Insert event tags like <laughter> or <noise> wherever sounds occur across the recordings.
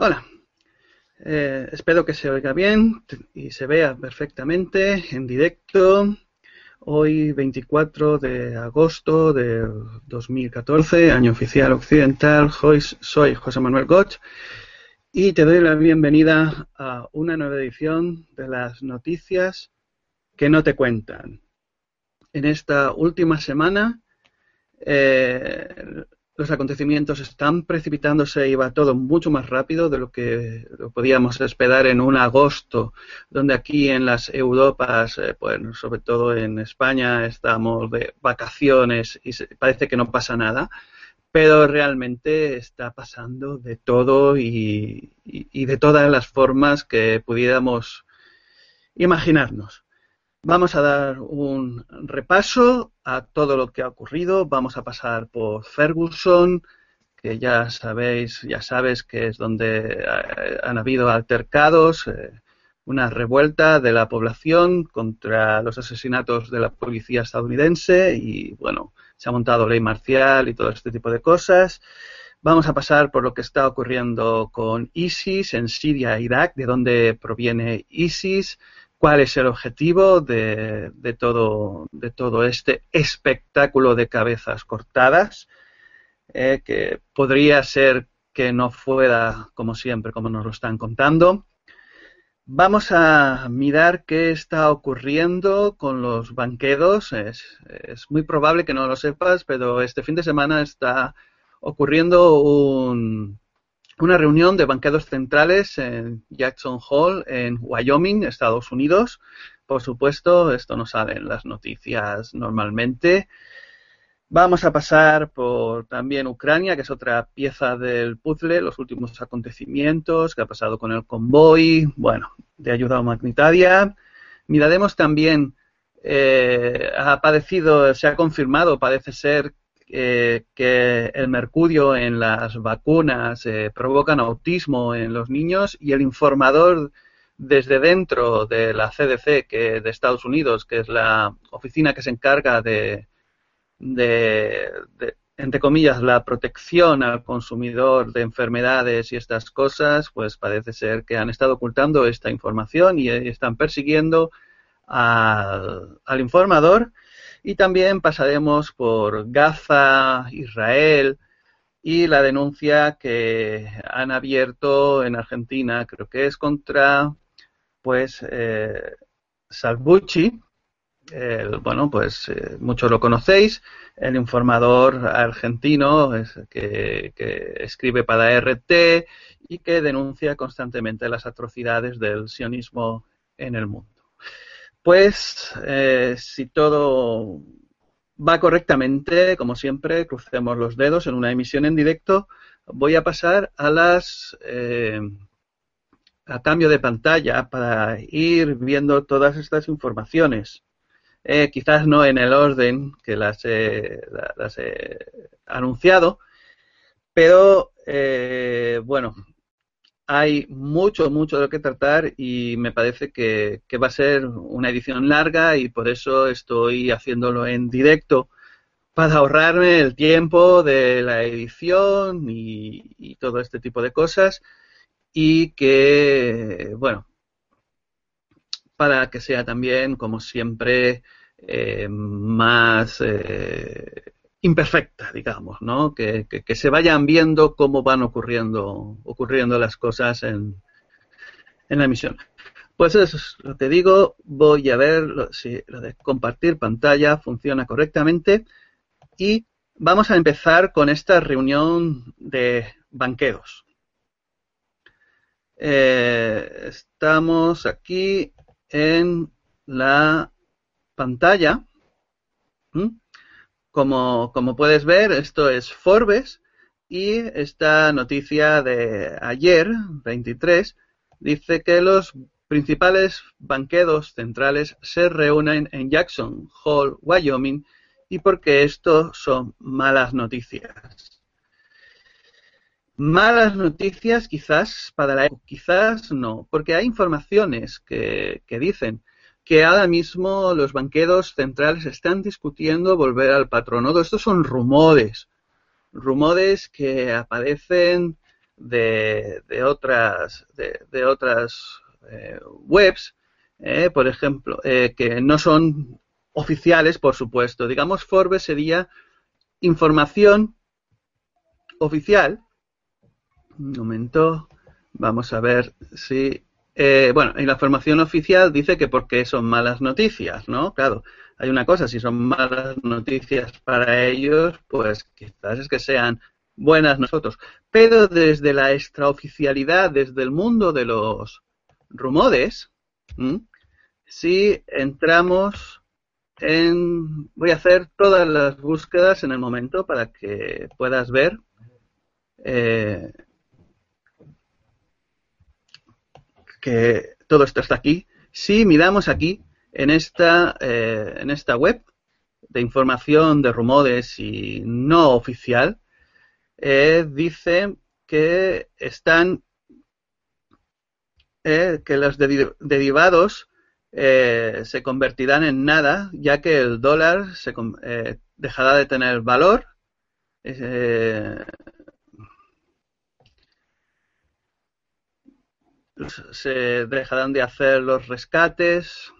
Hola. Eh, espero que se oiga bien y se vea perfectamente en directo. Hoy 24 de agosto de 2014, año oficial occidental. Hoy soy José Manuel Goch y te doy la bienvenida a una nueva edición de las noticias que no te cuentan. En esta última semana eh, los acontecimientos están precipitándose y va todo mucho más rápido de lo que lo podíamos esperar en un agosto, donde aquí en las Europas, eh, pues sobre todo en España, estamos de vacaciones y parece que no pasa nada, pero realmente está pasando de todo y de todas las formas que pudiéramos imaginarnos. Vamos a dar un repaso a todo lo que ha ocurrido. Vamos a pasar por Ferguson, que ya sabéis, ya sabes que es donde eh, han habido altercados, eh, una revuelta de la población contra los asesinatos de la policía estadounidense y bueno, se ha montado ley marcial y todo este tipo de cosas. Vamos a pasar por lo que está ocurriendo con ISIS en Siria e Irak, de dónde proviene ISIS, cuál es el objetivo de, todo, este espectáculo de cabezas cortadas, eh, que podría ser que no fuera como siempre, como nos lo están contando. Vamos a mirar qué está ocurriendo con los banqueros. Es, es, muy probable que no lo sepas, pero este fin de semana está ocurriendo un, una reunión de banqueros centrales en Jackson Hole, en Wyoming, Estados Unidos. Por supuesto, esto no sale en las noticias normalmente. Vamos a pasar por también Ucrania, que es otra pieza del puzzle, los últimos acontecimientos, que ha pasado con el convoy, bueno, de ayuda humanitaria. Miraremos también, eh, ha padecido, se ha confirmado, parece ser eh, que el mercurio en las vacunas eh, provocan autismo en los niños y el informador desde dentro de la CDC que de Estados Unidos, que es la oficina que se encarga de, de, entre comillas, la protección al consumidor de enfermedades y estas cosas, pues parece ser que han estado ocultando esta información y están persiguiendo al informador y también pasaremos por Gaza, Israel y la denuncia que han abierto en Argentina, creo que es contra, pues, eh, Salvucci. bueno, pues eh, muchos lo conocéis, el informador argentino que, que, escribe para RT y que denuncia constantemente las atrocidades del sionismo en el mundo. Pues eh, si todo va correctamente, como siempre, crucemos los dedos en una emisión en directo, voy a pasar a las eh, a cambio de pantalla para ir viendo todas estas informaciones. Eh, quizás no en el orden que las he, las he anunciado, pero bueno, hay mucho, mucho de que tratar y me parece que, va a ser una edición larga y por eso estoy haciéndolo en directo para ahorrarme el tiempo de la edición y, todo este tipo de cosas y que, bueno, para que sea también, como siempre, eh, más eh, imperfecta, digamos, ¿no? Que, que, se vayan viendo cómo van ocurriendo, ocurriendo las cosas en, en la emisión. Pues eso es lo que digo. Voy a ver si lo de compartir pantalla funciona correctamente. Y vamos a empezar con esta reunión de banqueros. Eh, estamos aquí en la pantalla. Como, puedes ver, esto es Forbes y esta noticia de ayer, 23, dice que los principales banqueros centrales se reúnen en Jackson Hole, Wyoming, y porque esto son malas noticias. Malas noticias quizás para la quizás no, porque hay informaciones que dicen que ahora mismo los banqueros centrales están discutiendo volver al patrono. Estos son rumores, rumores que aparecen de, otras, de, otras eh, webs, eh, por ejemplo, eh, que no son oficiales, por supuesto. Digamos, Forbes sería información oficial. Un momento, vamos a ver si... bueno, en la información oficial dice que porque son malas noticias, ¿no? Claro, hay una cosa, si son malas noticias para ellos, pues quizás es que sean buenas nosotros. Pero desde la extraoficialidad, desde el mundo de los rumores, si entramos en... Voy a hacer todas las búsquedas en el momento para que puedas ver. Eh, todo esto está aquí. Si miramos aquí, en esta, eh, en esta web de información de rumores y no oficial, eh, dice que están eh, que los derivados se convertirán en nada, ya que el dólar se, dejará de tener valor. Se dejarán de hacer los rescates,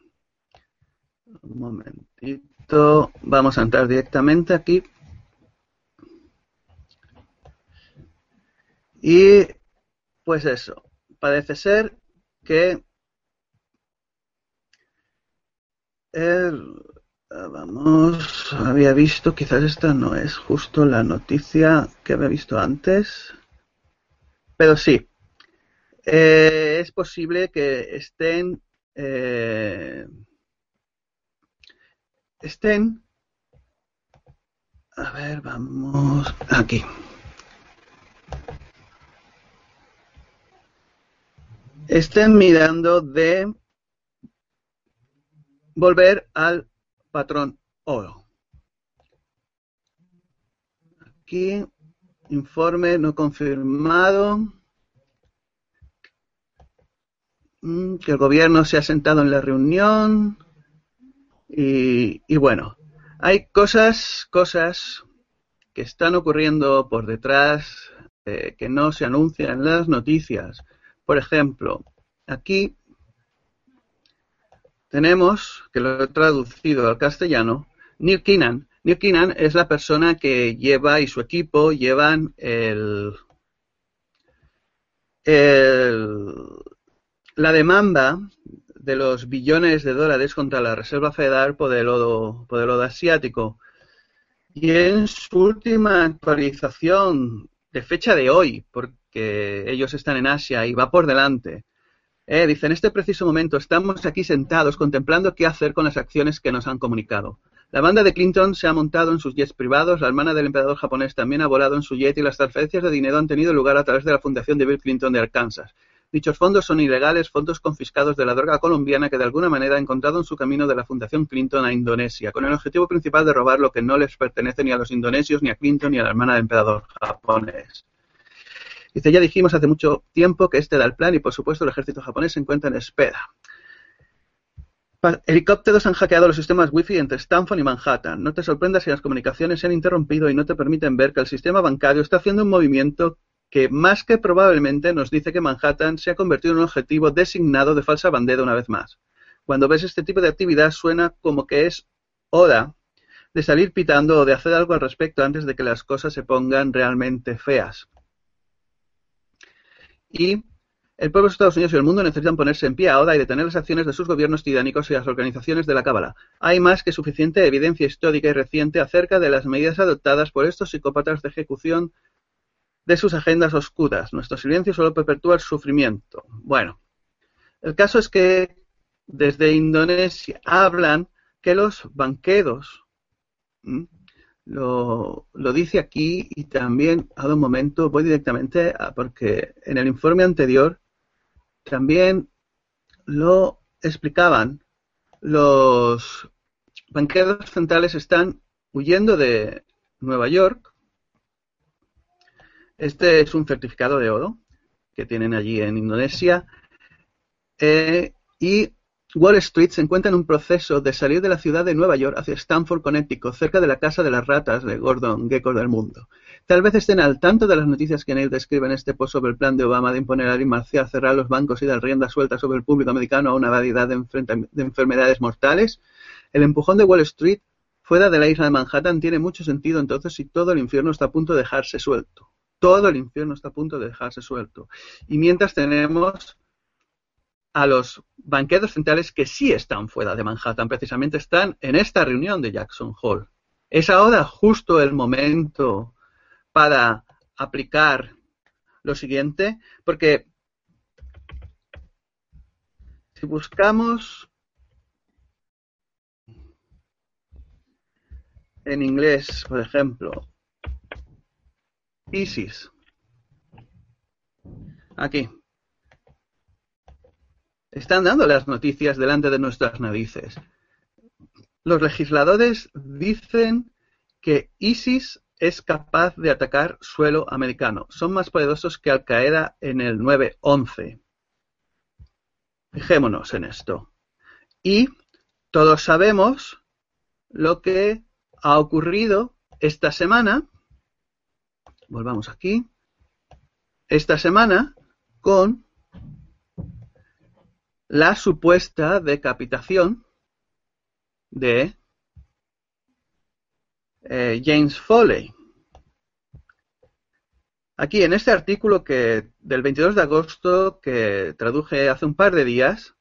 un momentito. Vamos a entrar directamente aquí. Y pues eso, parece ser que el, vamos, había visto, quizás esta no es justo la noticia que había visto antes, pero sí, eh, es posible que estén eh, estén, a ver, vamos aquí. Estén mirando de volver al patrón oro. Aquí, informe no confirmado. Mm, que el gobierno se ha sentado en la reunión. Y, bueno, hay cosas, cosas que están ocurriendo por detrás eh, que no se anuncian en las noticias. Por ejemplo, aquí tenemos, que lo he traducido al castellano, Neil Keenan. Neil Keenan es la persona que lleva y su equipo llevan el, el, la demanda de los billones de dólares contra la Reserva Federal por el lodo, asiático. Y en su última actualización de fecha de hoy, porque ellos están en Asia y va por delante, eh, dice, en este preciso momento estamos aquí sentados contemplando qué hacer con las acciones que nos han comunicado. La banda de Clinton se ha montado en sus jets privados, la hermana del emperador japonés también ha volado en su jet y las transferencias de dinero han tenido lugar a través de la fundación de Bill Clinton de Arkansas. Dichos fondos son ilegales, fondos confiscados de la droga colombiana que de alguna manera ha encontrado en su camino de la Fundación Clinton a Indonesia, con el objetivo principal de robar lo que no les pertenece ni a los indonesios, ni a Clinton, ni a la hermana del emperador japonés. Dice, ya dijimos hace mucho tiempo que este era el plan y por supuesto el ejército japonés se encuentra en espera. Helicópteros han hackeado los sistemas Wi-Fi entre Stanford y Manhattan. No te sorprendas si las comunicaciones se han interrumpido y no te permiten ver que el sistema bancario está haciendo un movimiento que más que probablemente nos dice que Manhattan se ha convertido en un objetivo designado de falsa bandera una vez más. Cuando ves este tipo de actividad suena como que es hora de salir pitando o de hacer algo al respecto antes de que las cosas se pongan realmente feas. Y el pueblo de Estados Unidos y el mundo necesitan ponerse en pie ahora y detener las acciones de sus gobiernos tiránicos y las organizaciones de la Cábala. Hay más que suficiente evidencia histórica y reciente acerca de las medidas adoptadas por estos psicópatas de ejecución de sus agendas oscuras. Nuestro silencio solo perpetúa el sufrimiento. Bueno, el caso es que desde Indonesia hablan que los banqueros, lo, dice aquí y también, a un momento, voy directamente a, porque en el informe anterior también lo explicaban. Los banqueros centrales están huyendo de Nueva York este es un certificado de oro que tienen allí en Indonesia. Eh, y Wall Street se encuentra en un proceso de salir de la ciudad de Nueva York hacia Stanford, Connecticut, cerca de la casa de las ratas de Gordon Gekko del mundo. Tal vez estén al tanto de las noticias que Neil describe en este post sobre el plan de Obama de imponer a ley marcial, cerrar los bancos y dar rienda suelta sobre el público americano a una variedad de, de enfermedades mortales. El empujón de Wall Street fuera de la isla de Manhattan tiene mucho sentido entonces si todo el infierno está a punto de dejarse suelto. Todo el infierno está a punto de dejarse suelto. Y mientras tenemos a los banqueros centrales que sí están fuera de Manhattan, precisamente están en esta reunión de Jackson Hole. Es ahora justo el momento para aplicar lo siguiente, porque si buscamos en inglés, por ejemplo, ISIS, aquí, están dando las noticias delante de nuestras narices. Los legisladores dicen que ISIS es capaz de atacar suelo americano. Son más poderosos que Al Qaeda en el 9-11. Fijémonos en esto. Y todos sabemos lo que ha ocurrido esta semana. Volvamos aquí. Esta semana con la supuesta decapitación de eh, James Foley. Aquí en este artículo que del 22 de agosto que traduje hace un par de días,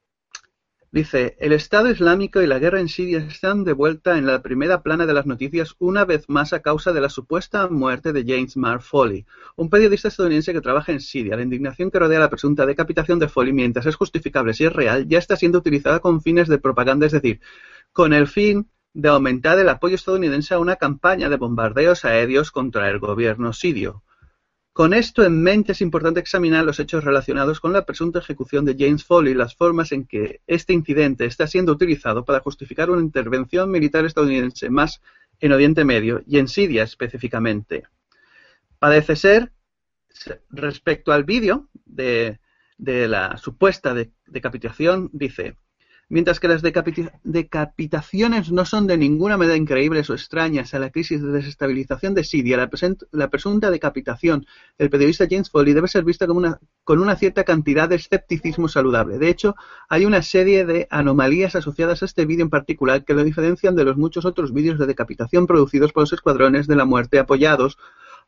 Dice, el Estado Islámico y la guerra en Siria están de vuelta en la primera plana de las noticias una vez más a causa de la supuesta muerte de James Mark Foley, un periodista estadounidense que trabaja en Siria. La indignación que rodea la presunta decapitación de Foley, mientras es justificable si es real, ya está siendo utilizada con fines de propaganda, es decir, con el fin de aumentar el apoyo estadounidense a una campaña de bombardeos aéreos contra el gobierno sirio. Con esto en mente es importante examinar los hechos relacionados con la presunta ejecución de James Foley y las formas en que este incidente está siendo utilizado para justificar una intervención militar estadounidense más en Oriente Medio y en Siria específicamente. Parece ser, respecto al vídeo de, la supuesta decapitación, dice, Mientras que las decapitaciones no son de ninguna manera increíbles o extrañas a la crisis de desestabilización de Siria, la, presunta decapitación del periodista James Foley debe ser vista con una cierta cantidad de escepticismo saludable. De hecho, hay una serie de anomalías asociadas a este vídeo en particular que lo diferencian de los muchos otros vídeos de decapitación producidos por los escuadrones de la muerte apoyados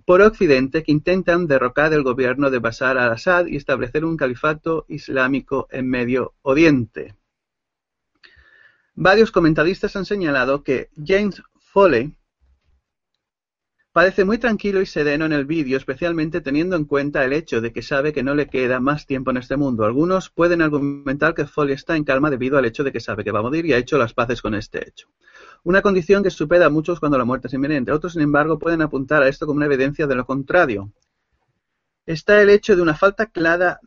por Occidente que intentan derrocar el gobierno de Bashar al-Assad y establecer un califato islámico en Medio Oriente. Varios comentaristas han señalado que James Foley parece muy tranquilo y sereno en el vídeo, especialmente teniendo en cuenta el hecho de que sabe que no le queda más tiempo en este mundo. Algunos pueden argumentar que Foley está en calma debido al hecho de que sabe que va a morir y ha hecho las paces con este hecho. Una condición que supera a muchos cuando la muerte es inminente. Otros, sin embargo, pueden apuntar a esto como una evidencia de lo contrario. Está el hecho de una falta clara,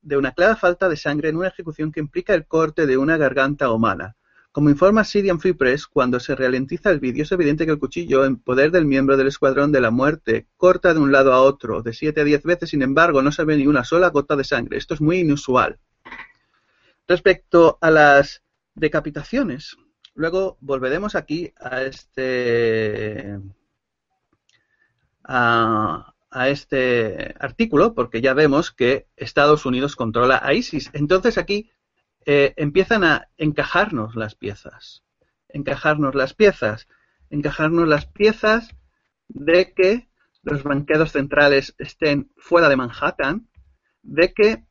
de una clara falta de sangre en una ejecución que implica el corte de una garganta humana. Como informa Syrian Free Press, cuando se ralentiza el vídeo es evidente que el cuchillo en poder del miembro del Escuadrón de la Muerte corta de un lado a otro de 7 a 10 veces, sin embargo no se ve ni una sola gota de sangre. Esto es muy inusual. Respecto a las decapitaciones, luego volveremos aquí a este a, a este artículo porque ya vemos que Estados Unidos controla a ISIS. Entonces aquí eh, empiezan a encajarnos las piezas. Encajarnos las piezas. Encajarnos las piezas de que los banqueros centrales estén fuera de Manhattan, de que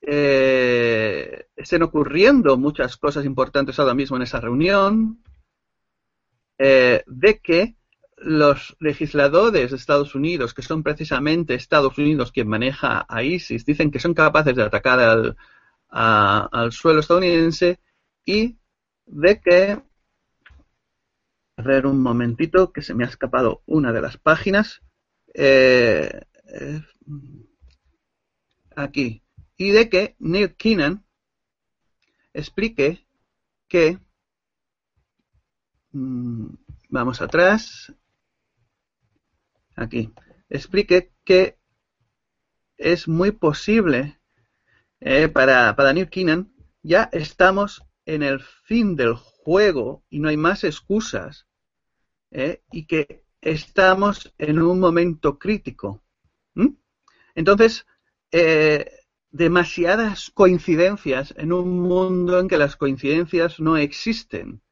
eh, estén ocurriendo muchas cosas importantes ahora mismo en esa reunión, eh, de que los legisladores de Estados Unidos, que son precisamente Estados Unidos quien maneja a ISIS, dicen que son capaces de atacar al, al suelo estadounidense y de que a ver un momentito que se me ha escapado una de las páginas eh, eh, aquí y de que Neil Keenan explique que mm, vamos atrás aquí explique que es muy posible eh, para, para Keenan, ya estamos en el fin del juego y no hay más excusas, ¿eh? y que estamos en un momento crítico. Entonces, eh, demasiadas coincidencias en un mundo en que las coincidencias no existen.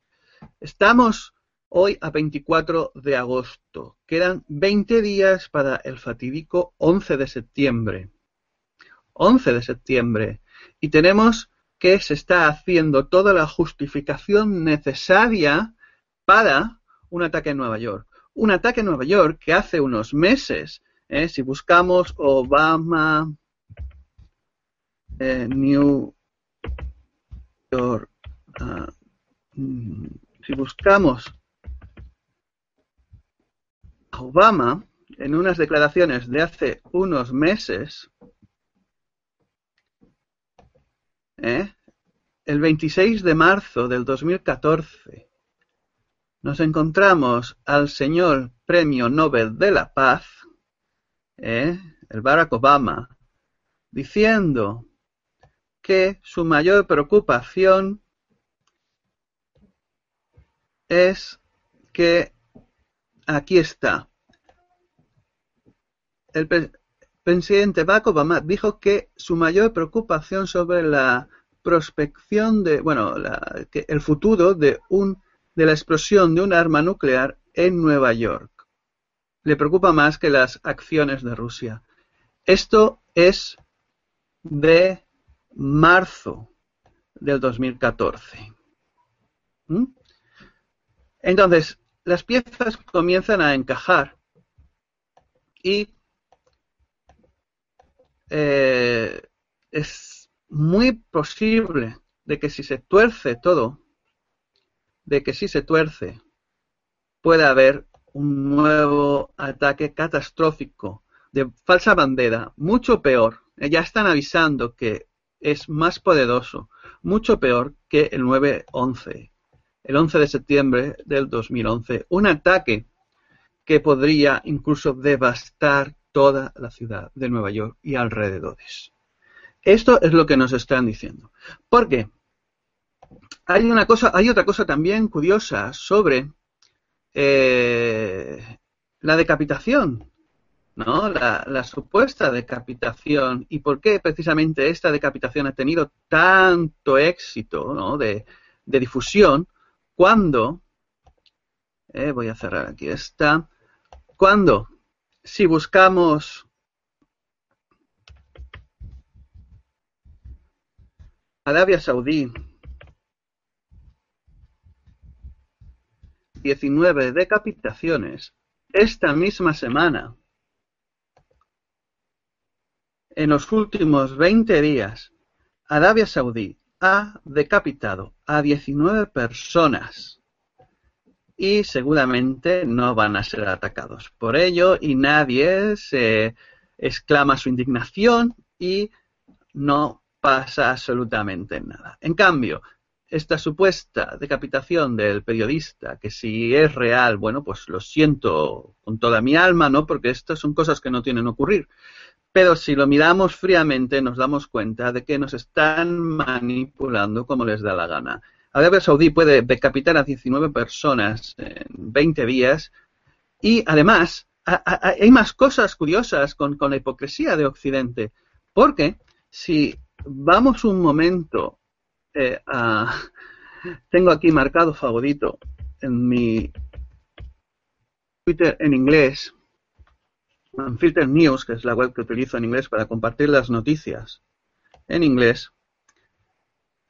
Estamos hoy a 24 de agosto. Quedan 20 días para el fatídico 11 de septiembre. 11 de septiembre. Y tenemos que se está haciendo toda la justificación necesaria para un ataque en Nueva York. Un ataque en Nueva York que hace unos meses, eh, si buscamos Obama, eh, New York, ah, mm, si buscamos Obama en unas declaraciones de hace unos meses, ¿eh? el 26 de marzo del 2014, nos encontramos al señor Premio Nobel de la Paz, ¿eh? el Barack Obama, diciendo que su mayor preocupación es que aquí está. El presidente Barack Obama dijo que su mayor preocupación sobre la prospección de, bueno, el futuro de, un, de la explosión de un arma nuclear en Nueva York. Le preocupa más que las acciones de Rusia. Esto es de marzo del 2014. ¿Mm? Entonces, las piezas comienzan a encajar y eh, es muy posible de que si se tuerce todo, de que si se tuerce, pueda haber un nuevo ataque catastrófico de falsa bandera, mucho peor. Eh, ya están avisando que es más poderoso, mucho peor que el 9-11 el 11 de septiembre del 2011, un ataque que podría incluso devastar toda la ciudad de Nueva York y alrededores. Esto es lo que nos están diciendo. Porque hay una cosa, hay otra cosa también curiosa sobre eh, la decapitación, ¿no? La, supuesta decapitación y por qué precisamente esta decapitación ha tenido tanto éxito, ¿no? De, de difusión, cuando, eh, voy a cerrar aquí esta, cuando, si buscamos Arabia Saudí, 19 decapitaciones, esta misma semana, en los últimos 20 días, Arabia Saudí ha decapitado a 19 personas y seguramente no van a ser atacados por ello y nadie se exclama su indignación y no pasa absolutamente nada. En cambio, esta supuesta decapitación del periodista, que si es real, bueno, pues lo siento con toda mi alma, ¿no? Porque estas son cosas que no tienen que ocurrir. Pero si lo miramos fríamente nos damos cuenta de que nos están manipulando como les da la gana. Arabia Saudí puede decapitar a 19 personas en 20 días y además hay más cosas curiosas con, la hipocresía de Occidente. Porque si vamos un momento eh. Tengo aquí marcado favorito en mi Twitter en inglés Filter News, que es la web que utilizo en inglés para compartir las noticias en inglés,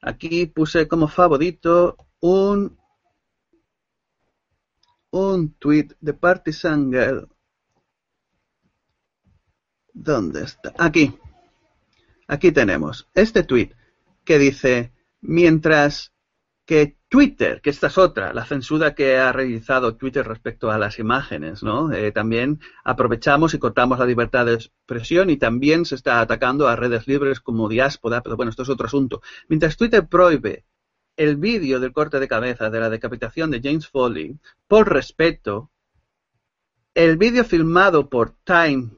aquí puse como favorito un, un tweet de Partisan Girl. ¿Dónde está? Aquí. Aquí tenemos este tweet que dice, mientras que Twitter, que esta es otra, la censura que ha realizado Twitter respecto a las imágenes, ¿no? Eh, también aprovechamos y cortamos la libertad de expresión y también se está atacando a redes libres como diáspora, pero bueno, esto es otro asunto. Mientras Twitter prohíbe el vídeo del corte de cabeza de la decapitación de James Foley, por respeto, el vídeo filmado por Time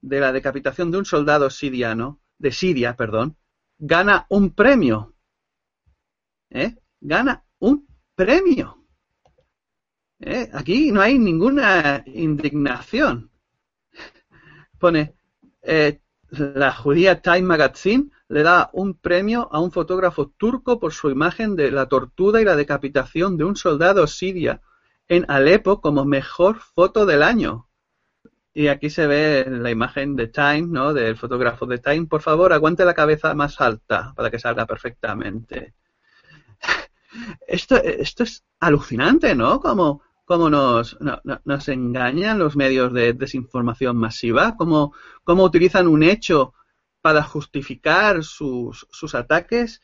de la decapitación de un soldado siriano, de Siria, perdón, gana un premio ¿eh? Gana un premio. ¿Eh? Aquí no hay ninguna indignación. Pone, eh, la judía Time Magazine le da un premio a un fotógrafo turco por su imagen de la tortura y la decapitación de un soldado siria en Alepo como mejor foto del año. Y aquí se ve la imagen de Time, ¿no? Del fotógrafo de Time. Por favor, aguante la cabeza más alta para que salga perfectamente. Esto, esto es alucinante, ¿no? Como, como nos, nos engañan los medios de desinformación masiva, cómo, cómo utilizan un hecho para justificar sus, sus ataques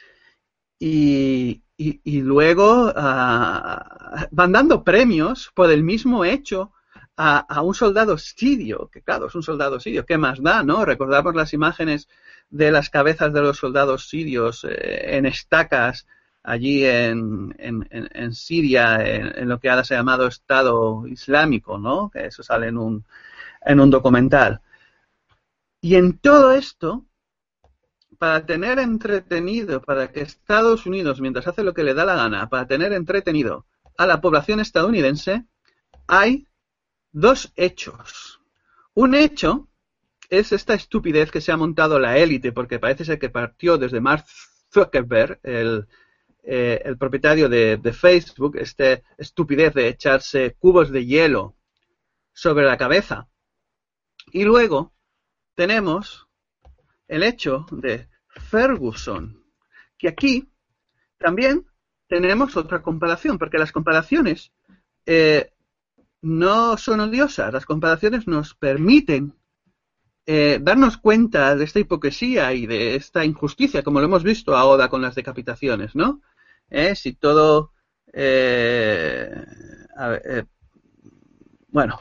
y, y, luego uh, van dando premios por el mismo hecho a, un soldado sirio, que claro, es un soldado sirio, ¿qué más da, no? Recordamos las imágenes de las cabezas de los soldados sirios eh, en estacas allí en, en, en Siria, en, lo que ahora se ha llamado Estado Islámico, ¿no? Que eso sale en un, en un documental. Y en todo esto, para tener entretenido, para que Estados Unidos, mientras hace lo que le da la gana, para tener entretenido a la población estadounidense, hay dos hechos. Un hecho es esta estupidez que se ha montado la élite, porque parece ser que partió desde Mark Zuckerberg, el, eh, el propietario de, Facebook, esta estupidez de echarse cubos de hielo sobre la cabeza. Y luego tenemos el hecho de Ferguson, que aquí también tenemos otra comparación, porque las comparaciones eh, no son odiosas, las comparaciones nos permiten eh, darnos cuenta de esta hipocresía y de esta injusticia, como lo hemos visto ahora con las decapitaciones, ¿no? Eh, si todo, a ver, bueno,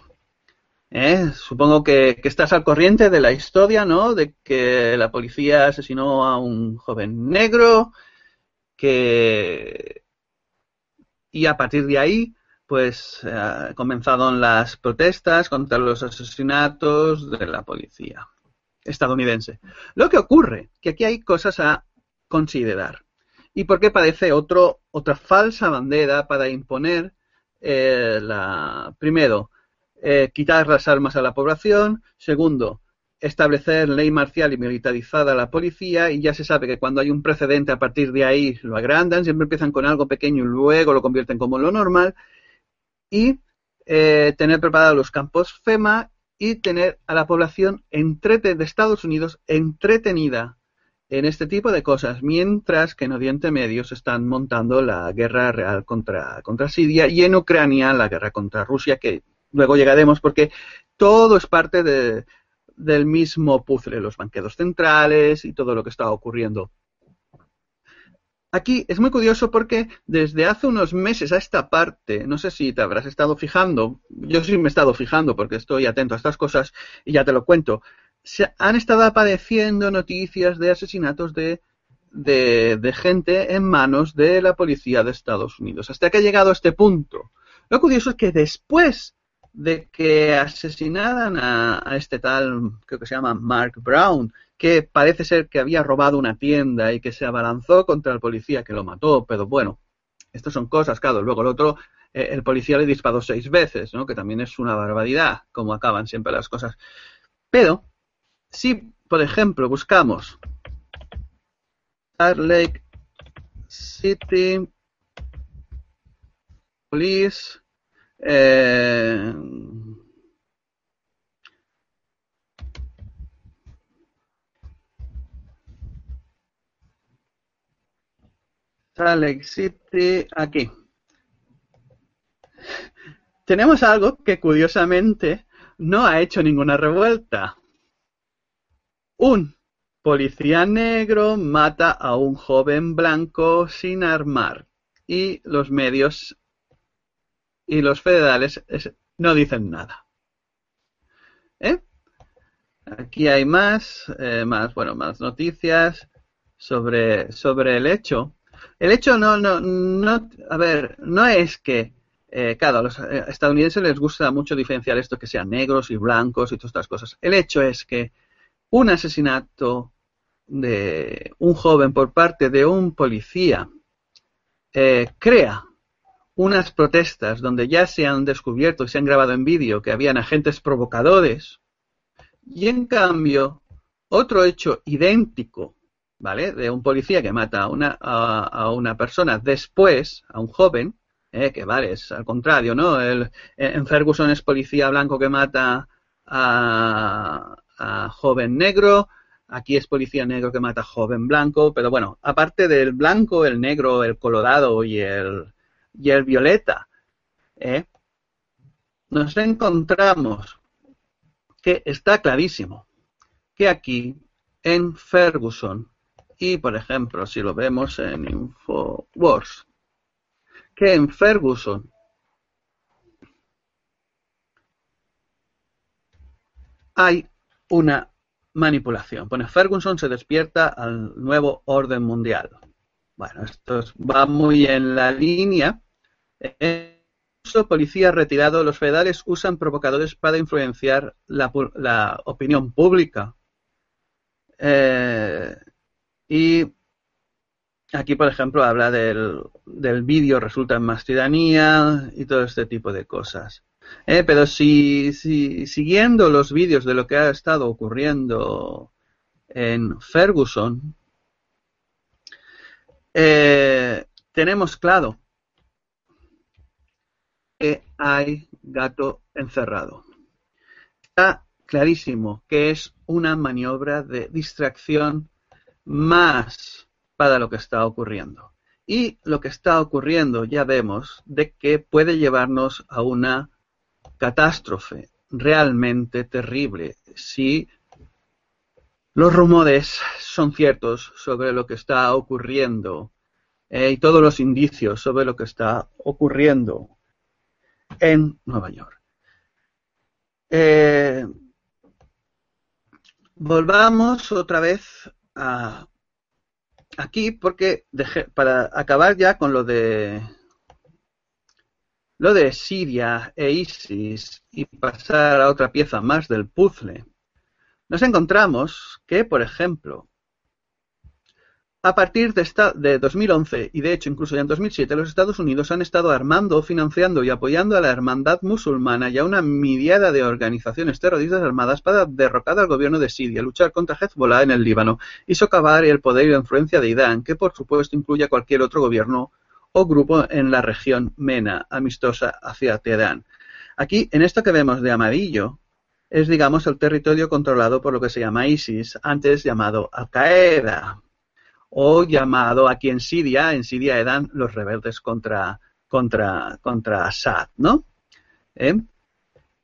¿eh? Supongo que, estás al corriente de la historia, ¿no? De que la policía asesinó a un joven negro, que... Y a partir de ahí, pues, eh, comenzaron las protestas contra los asesinatos de la policía estadounidense. Lo que ocurre, que aquí hay cosas a considerar. Y porque parece otro, otra falsa bandera para imponer eh, la, primero, eh, quitar las armas a la población. Segundo, establecer ley marcial y militarizada a la policía y ya se sabe que cuando hay un precedente a partir de ahí lo agrandan, siempre empiezan con algo pequeño y luego lo convierten como lo normal y eh, tener preparados los campos FEMA y tener a la población de Estados Unidos entretenida en este tipo de cosas, mientras que en Oriente Medio se están montando la guerra real contra, Siria y en Ucrania la guerra contra Rusia, que luego llegaremos porque todo es parte de, del mismo puzzle, los banqueros centrales y todo lo que está ocurriendo. Aquí es muy curioso porque desde hace unos meses a esta parte, no sé si te habrás estado fijando, yo sí me he estado fijando porque estoy atento a estas cosas y ya te lo cuento, se han estado apareciendo noticias de asesinatos de, de, gente en manos de la policía de Estados Unidos. Hasta que ha llegado a este punto. Lo curioso es que después de que asesinaran a, este tal, creo que se llama Mark Brown, que parece ser que había robado una tienda y que se abalanzó contra el policía que lo mató, pero bueno, estas son cosas, claro. Luego el otro, eh, el policía le disparó seis veces, ¿no? Que también es una barbaridad, como acaban siempre las cosas. Pero, si, por ejemplo, buscamos Salt Lake City Police eh, Salt City, aquí. Tenemos algo que curiosamente no ha hecho ninguna revuelta. Un policía negro mata a un joven blanco sin armar y los medios y los federales no dicen nada. ¿Eh? Aquí hay más, eh, más, bueno, más noticias sobre, sobre el hecho. El hecho no, no, no, a ver, no es que, eh, claro, a los estadounidenses les gusta mucho diferenciar esto que sean negros y blancos y todas estas cosas. El hecho es que un asesinato de un joven por parte de un policía eh, crea unas protestas donde ya se han descubierto y se han grabado en vídeo que habían agentes provocadores y en cambio otro hecho idéntico, ¿vale? De un policía que mata a una, a, una persona después, a un joven, eh, que vale, es al contrario, ¿no? El, en Ferguson es policía blanco que mata a, a joven negro, aquí es policía negro que mata a joven blanco, pero bueno, aparte del blanco, el negro, el colorado y el, y el violeta, ¿eh? nos encontramos que está clarísimo que aquí en Ferguson y por ejemplo si lo vemos en Infowars que en Ferguson hay una manipulación. Pone Ferguson se despierta al nuevo orden mundial. Bueno, esto va muy en la línea. En policía retirado, los federales usan provocadores para influenciar la, opinión pública. Eh, y aquí, por ejemplo, habla del, del vídeo resulta en más tiranía y todo este tipo de cosas. Eh, pero si, si, siguiendo los vídeos de lo que ha estado ocurriendo en Ferguson, eh, tenemos claro que hay gato encerrado. Está clarísimo que es una maniobra de distracción más para lo que está ocurriendo. Y lo que está ocurriendo ya vemos de que puede llevarnos a una catástrofe realmente terrible si los rumores son ciertos sobre lo que está ocurriendo eh, y todos los indicios sobre lo que está ocurriendo en Nueva York. Eh, volvamos otra vez a aquí porque para acabar ya con lo de lo de Siria e ISIS y pasar a otra pieza más del puzzle, nos encontramos que, por ejemplo, a partir de, esta, de 2011 y de hecho incluso ya en 2007 los Estados Unidos han estado armando, financiando y apoyando a la hermandad musulmana y a una miriada de organizaciones terroristas armadas para derrocar al gobierno de Siria, luchar contra Hezbollah en el Líbano y socavar el poder y la influencia de Irán, que por supuesto incluye a cualquier otro gobierno o grupo en la región MENA, amistosa hacia Teherán. Aquí, en esto que vemos de amarillo, es, digamos, el territorio controlado por lo que se llama ISIS, antes llamado Al-Qaeda, o llamado aquí en Siria, en Siria eran los rebeldes contra, contra, contra Assad, ¿no? ¿Eh?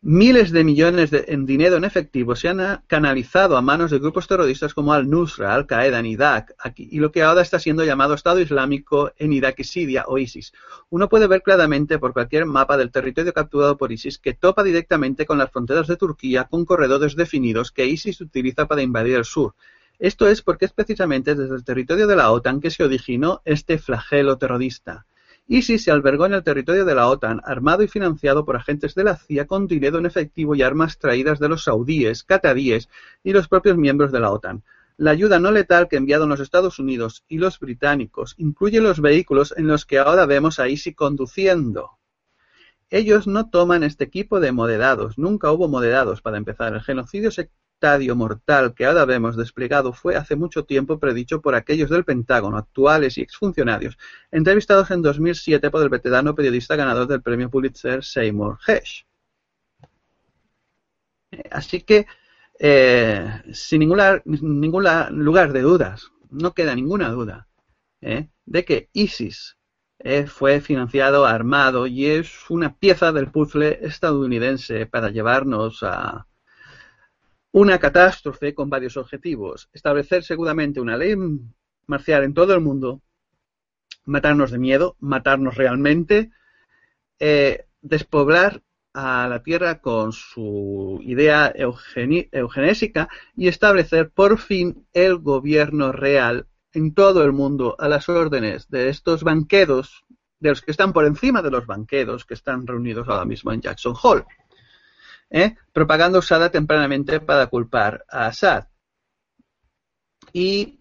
Miles de millones de, en dinero en efectivo se han canalizado a manos de grupos terroristas como Al-Nusra, Al-Qaeda en Irak, y lo que ahora está siendo llamado Estado Islámico en Irak y Siria o ISIS. Uno puede ver claramente por cualquier mapa del territorio capturado por ISIS que topa directamente con las fronteras de Turquía con corredores definidos que ISIS utiliza para invadir el sur. Esto es porque es precisamente desde el territorio de la OTAN que se originó este flagelo terrorista. ISIS se albergó en el territorio de la OTAN, armado y financiado por agentes de la CIA con dinero en efectivo y armas traídas de los saudíes, cataríes y los propios miembros de la OTAN. La ayuda no letal que enviaron los Estados Unidos y los británicos incluye los vehículos en los que ahora vemos a ISIS conduciendo. Ellos no toman este equipo de moderados, nunca hubo moderados para empezar. El genocidio estadio mortal que ahora vemos desplegado fue hace mucho tiempo predicho por aquellos del Pentágono, actuales y exfuncionarios, entrevistados en 2007 por el veterano periodista ganador del premio Pulitzer Seymour Hesh. Así que, eh, sin ningún, lugar de dudas, no queda ninguna duda eh, de que ISIS eh, fue financiado, armado y es una pieza del puzzle estadounidense para llevarnos a, una catástrofe con varios objetivos. Establecer seguramente una ley marcial en todo el mundo, matarnos de miedo, matarnos realmente, eh, despoblar a la Tierra con su idea eugenésica y establecer por fin el gobierno real en todo el mundo a las órdenes de estos banqueros, de los que están por encima de los banqueros que están reunidos ahora mismo en Jackson Hole. ¿Eh? propaganda usada tempranamente para culpar a Assad. Y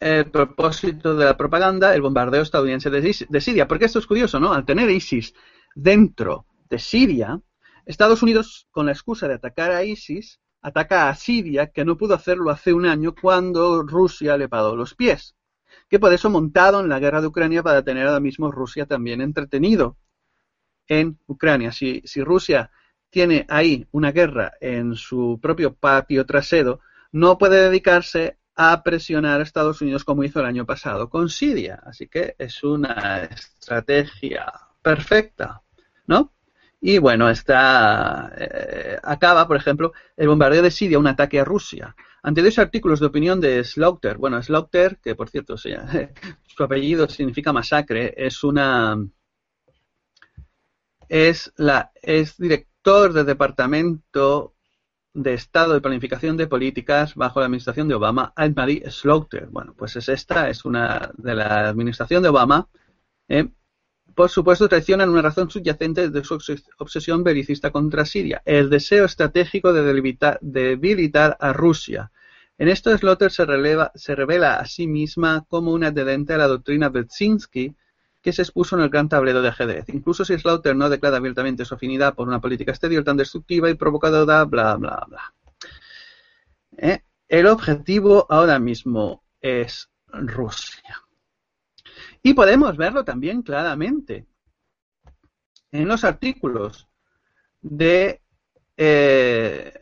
el propósito de la propaganda, el bombardeo estadounidense de, Siria. Porque esto es curioso, ¿no? Al tener ISIS dentro de Siria, Estados Unidos, con la excusa de atacar a ISIS, ataca a Siria, que no pudo hacerlo hace un año cuando Rusia le pagó los pies. Que por eso montado en la guerra de Ucrania para tener ahora mismo Rusia también entretenido en Ucrania. Si Rusia tiene ahí una guerra en su propio patio trasero, no puede dedicarse a presionar a Estados Unidos como hizo el año pasado con Siria. Así que es una estrategia perfecta, ¿no? Y bueno, está eh, acaba, por ejemplo, el bombardeo de Siria, un ataque a Rusia. Ante dos artículos de opinión de Slaughter, bueno, Slaughter, que por cierto <laughs> su apellido significa masacre, es una es la es director del departamento de Estado de Planificación de Políticas bajo la administración de Obama, Anne-Marie Slaughter. Bueno, pues es esta, es una de la administración de Obama. ¿eh? Por supuesto, traicionan una razón subyacente de su obsesión belicista contra Siria, el deseo estratégico de debilitar, a Rusia. En esto, Slaughter se, se revela a sí misma como una adherente a la doctrina Belzinski, que se expuso en el gran tablero de ajedrez. Incluso si Slaughter no declara abiertamente su afinidad por una política exterior tan destructiva y provocadora, bla, bla, bla. ¿Eh? El objetivo ahora mismo es Rusia. Y podemos verlo también claramente en los artículos de... Eh,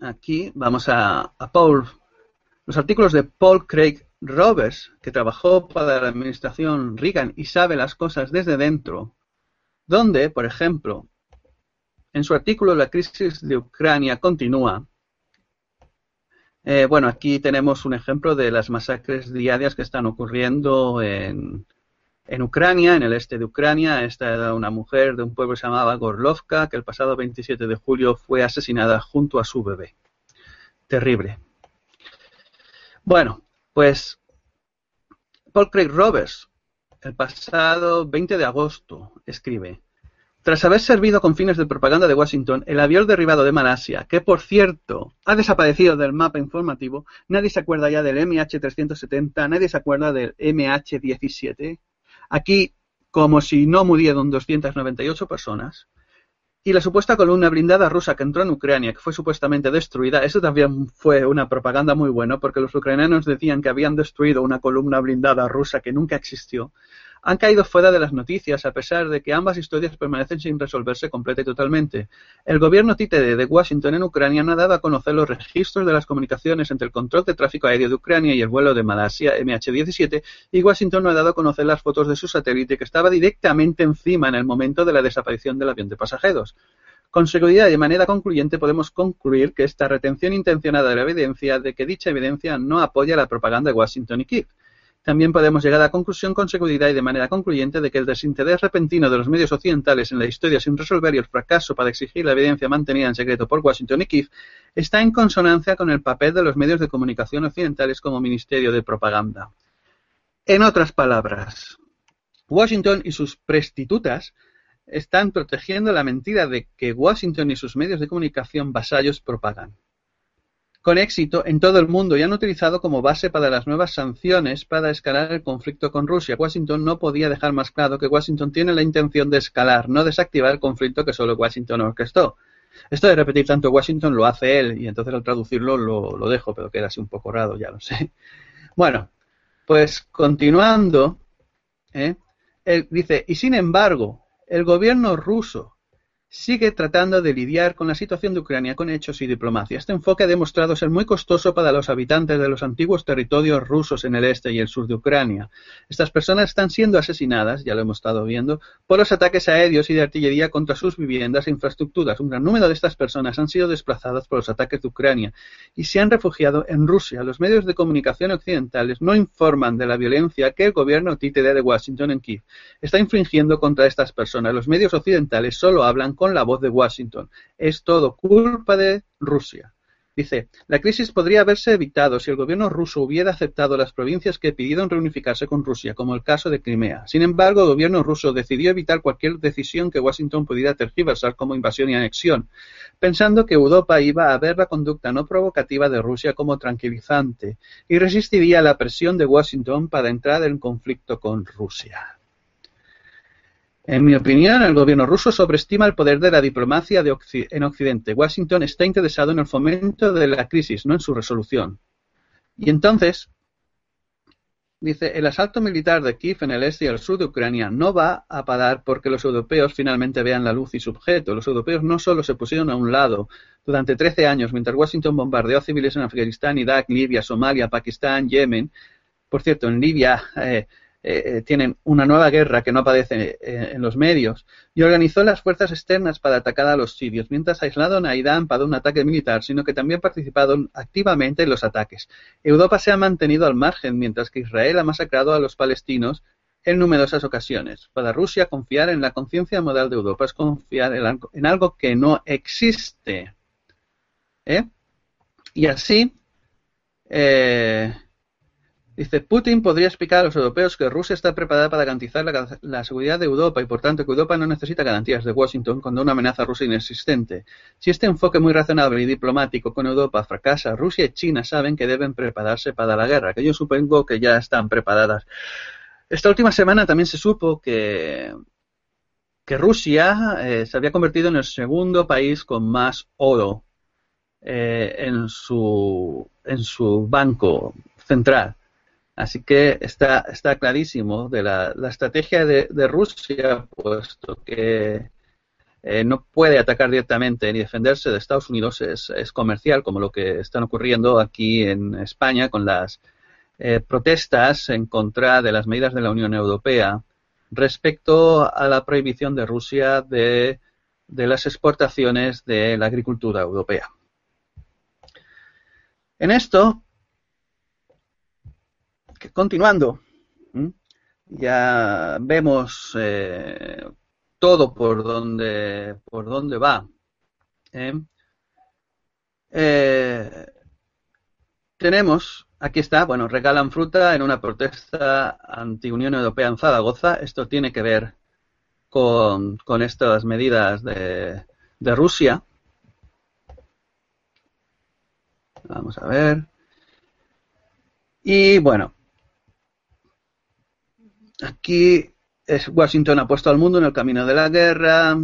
aquí vamos a, a Paul. Los artículos de Paul Craig Roberts, que trabajó para la administración Reagan y sabe las cosas desde dentro, donde, por ejemplo, en su artículo La crisis de Ucrania continúa. Eh, bueno, aquí tenemos un ejemplo de las masacres diarias que están ocurriendo en, en Ucrania, en el este de Ucrania. Esta era una mujer de un pueblo que se llamaba Gorlovka, que el pasado 27 de julio fue asesinada junto a su bebé. Terrible. Bueno, pues Paul Craig Roberts, el pasado 20 de agosto, escribe, tras haber servido con fines de propaganda de Washington, el avión derribado de Malasia, que por cierto ha desaparecido del mapa informativo, nadie se acuerda ya del MH370, nadie se acuerda del MH17. Aquí, como si no murieron 298 personas, y la supuesta columna blindada rusa que entró en Ucrania, que fue supuestamente destruida, eso también fue una propaganda muy buena, porque los ucranianos decían que habían destruido una columna blindada rusa que nunca existió han caído fuera de las noticias a pesar de que ambas historias permanecen sin resolverse completa y totalmente. El gobierno títere de Washington en Ucrania no ha dado a conocer los registros de las comunicaciones entre el control de tráfico aéreo de Ucrania y el vuelo de Malasia MH17 y Washington no ha dado a conocer las fotos de su satélite que estaba directamente encima en el momento de la desaparición del avión de pasajeros. Con seguridad y de manera concluyente podemos concluir que esta retención intencionada de la evidencia de que dicha evidencia no apoya la propaganda de Washington y Kiev. También podemos llegar a la conclusión con seguridad y de manera concluyente de que el desinterés repentino de los medios occidentales en la historia sin resolver y el fracaso para exigir la evidencia mantenida en secreto por Washington y Kiev está en consonancia con el papel de los medios de comunicación occidentales como ministerio de propaganda. En otras palabras, Washington y sus prostitutas están protegiendo la mentira de que Washington y sus medios de comunicación vasallos propagan con éxito en todo el mundo y han utilizado como base para las nuevas sanciones para escalar el conflicto con Rusia. Washington no podía dejar más claro que Washington tiene la intención de escalar, no desactivar el conflicto que solo Washington orquestó. Esto de repetir tanto Washington lo hace él y entonces al traducirlo lo, lo dejo, pero queda así un poco raro, ya lo sé. <laughs> Bueno, pues continuando, ¿eh? él dice, y sin embargo, el gobierno ruso sigue tratando de lidiar con la situación de Ucrania con hechos y diplomacia. Este enfoque ha demostrado ser muy costoso para los habitantes de los antiguos territorios rusos en el este y el sur de Ucrania. Estas personas están siendo asesinadas, ya lo hemos estado viendo, por los ataques aéreos y de artillería contra sus viviendas e infraestructuras. Un gran número de estas personas han sido desplazadas por los ataques de Ucrania y se han refugiado en Rusia. Los medios de comunicación occidentales no informan de la violencia que el gobierno títere de Washington en Kiev está infringiendo contra estas personas. Los medios occidentales solo hablan la voz de Washington. Es todo culpa de Rusia. Dice, la crisis podría haberse evitado si el gobierno ruso hubiera aceptado las provincias que pidieron reunificarse con Rusia, como el caso de Crimea. Sin embargo, el gobierno ruso decidió evitar cualquier decisión que Washington pudiera tergiversar como invasión y anexión, pensando que Europa iba a ver la conducta no provocativa de Rusia como tranquilizante y resistiría la presión de Washington para entrar en conflicto con Rusia. En mi opinión, el gobierno ruso sobreestima el poder de la diplomacia en Occidente. Washington está interesado en el fomento de la crisis, no en su resolución. Y entonces, dice, el asalto militar de Kiev en el este y el sur de Ucrania no va a parar porque los europeos finalmente vean la luz y su objeto. Los europeos no solo se pusieron a un lado durante 13 años mientras Washington bombardeó civiles en Afganistán, Irak, Libia, Somalia, Pakistán, Yemen. Por cierto, en Libia eh, eh, tienen una nueva guerra que no aparece eh, en los medios, y organizó las fuerzas externas para atacar a los sirios, mientras aislado a Irán para un ataque militar, sino que también participado activamente en los ataques. Europa se ha mantenido al margen, mientras que Israel ha masacrado a los palestinos en numerosas ocasiones. Para Rusia, confiar en la conciencia moral de Europa es confiar en algo que no existe. ¿Eh? Y así, eh, Dice, Putin podría explicar a los europeos que Rusia está preparada para garantizar la, seguridad de Europa y por tanto que Europa no necesita garantías de Washington cuando una amenaza rusa inexistente. Si este enfoque muy razonable y diplomático con Europa fracasa, Rusia y China saben que deben prepararse para la guerra, que yo supongo que ya están preparadas. Esta última semana también se supo que, Rusia eh, se había convertido en el segundo país con más oro eh, en, su, en su banco central. Así que está, está clarísimo de la, estrategia de, Rusia, puesto que eh, no puede atacar directamente ni defenderse de Estados Unidos, es, comercial, como lo que están ocurriendo aquí en España con las eh, protestas en contra de las medidas de la Unión Europea respecto a la prohibición de Rusia de, de las exportaciones de la agricultura europea. En esto, continuando, ya vemos eh, todo por donde, por dónde va. ¿eh? Eh, tenemos, aquí está, bueno, regalan fruta en una protesta anti-Unión Europea en Zaragoza. Esto tiene que ver con, con estas medidas de, de Rusia. Vamos a ver. Y bueno, Aquí Washington ha puesto al mundo en el camino de la guerra.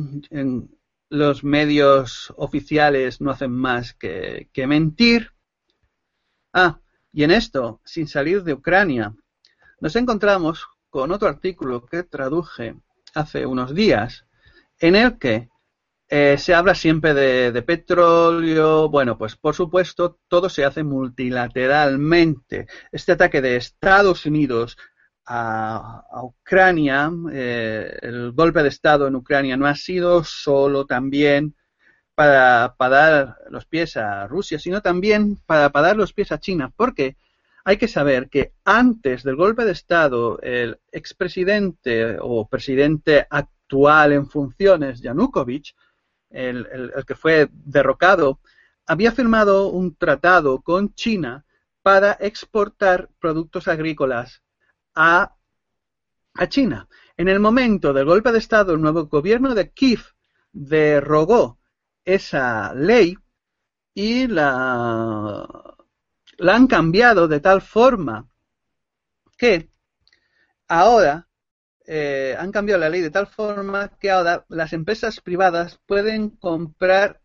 Los medios oficiales no hacen más que, mentir. Ah, y en esto, sin salir de Ucrania, nos encontramos con otro artículo que traduje hace unos días, en el que eh, se habla siempre de, petróleo. Bueno, pues por supuesto, todo se hace multilateralmente. Este ataque de Estados Unidos a, Ucrania, eh, el golpe de Estado en Ucrania no ha sido solo también para, para, dar los pies a Rusia, sino también para, para dar los pies a China, porque hay que saber que antes del golpe de Estado, el expresidente o presidente actual en funciones, Yanukovych, el, el que fue derrocado, había firmado un tratado con China para exportar productos agrícolas a, China. En el momento del golpe de Estado, el nuevo gobierno de Kiev derogó esa ley y la, la han cambiado de tal forma que ahora eh, han cambiado la ley de tal forma que ahora las empresas privadas pueden comprar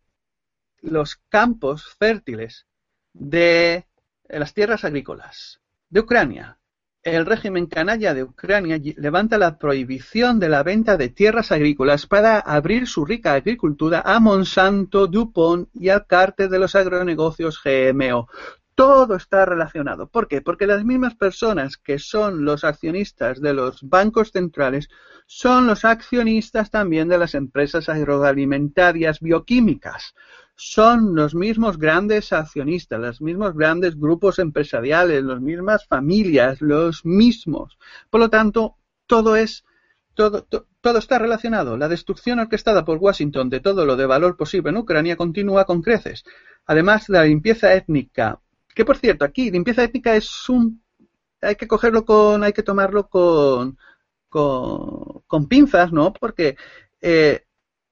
los campos fértiles de las tierras agrícolas de Ucrania el régimen canalla de Ucrania levanta la prohibición de la venta de tierras agrícolas para abrir su rica agricultura a Monsanto, DuPont y al cártel de los agronegocios GMO. Todo está relacionado. ¿Por qué? Porque las mismas personas que son los accionistas de los bancos centrales son los accionistas también de las empresas agroalimentarias bioquímicas son los mismos grandes accionistas, los mismos grandes grupos empresariales, las mismas familias, los mismos. Por lo tanto, todo es, todo, todo está relacionado. La destrucción orquestada por Washington de todo lo de valor posible en Ucrania continúa con creces. Además de la limpieza étnica, que por cierto, aquí limpieza étnica es un hay que cogerlo con, hay que tomarlo con, con, pinzas, ¿no? Porque eh,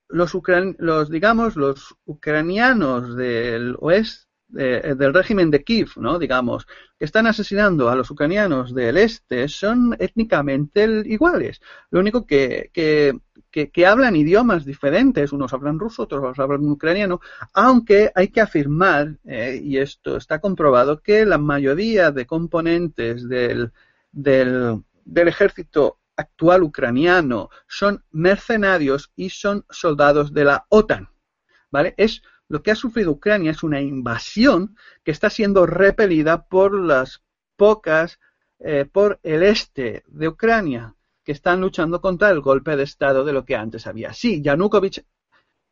los, los, digamos, los ucranianos del oeste, del régimen de Kiev, ¿no? Digamos, que están asesinando a los ucranianos del este son étnicamente iguales. Lo único que, que, que, hablan idiomas diferentes, unos hablan ruso, otros hablan ucraniano, aunque hay que afirmar, eh, y esto está comprobado, que la mayoría de componentes del, del, ejército actual ucraniano son mercenarios y son soldados de la OTAN. ¿Vale? Es lo que ha sufrido Ucrania es una invasión que está siendo repelida por las pocas, eh, por el este de Ucrania, que están luchando contra el golpe de Estado de lo que antes había. Sí, Yanukovych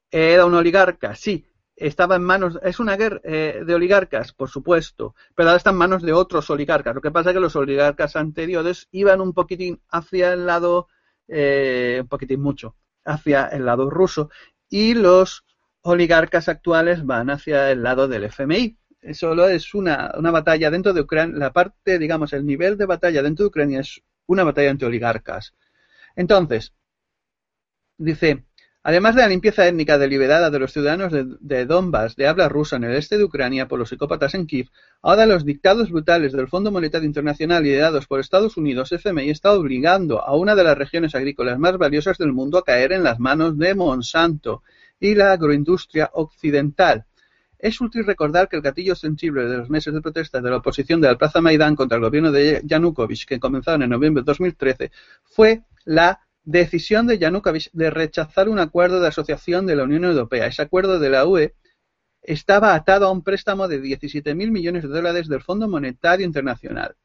era un oligarca, sí, estaba en manos, es una guerra eh, de oligarcas, por supuesto, pero ahora está en manos de otros oligarcas. Lo que pasa es que los oligarcas anteriores iban un poquitín hacia el lado, eh, un poquitín mucho, hacia el lado ruso, y los oligarcas actuales van hacia el lado del FMI. Solo es una, una batalla dentro de Ucrania, la parte, digamos, el nivel de batalla dentro de Ucrania es una batalla entre oligarcas. Entonces, dice, además de la limpieza étnica deliberada de los ciudadanos de, de, Donbass de habla rusa en el este de Ucrania por los psicópatas en Kiev, ahora los dictados brutales del Fondo Monetario Internacional liderados por Estados Unidos, FMI, está obligando a una de las regiones agrícolas más valiosas del mundo a caer en las manos de Monsanto y la agroindustria occidental. Es útil recordar que el gatillo sensible de los meses de protesta de la oposición de la Plaza Maidán contra el gobierno de Yanukovych, que comenzaron en noviembre de 2013, fue la decisión de Yanukovych de rechazar un acuerdo de asociación de la Unión Europea. Ese acuerdo de la UE estaba atado a un préstamo de 17.000 millones de dólares del Fondo Monetario Internacional.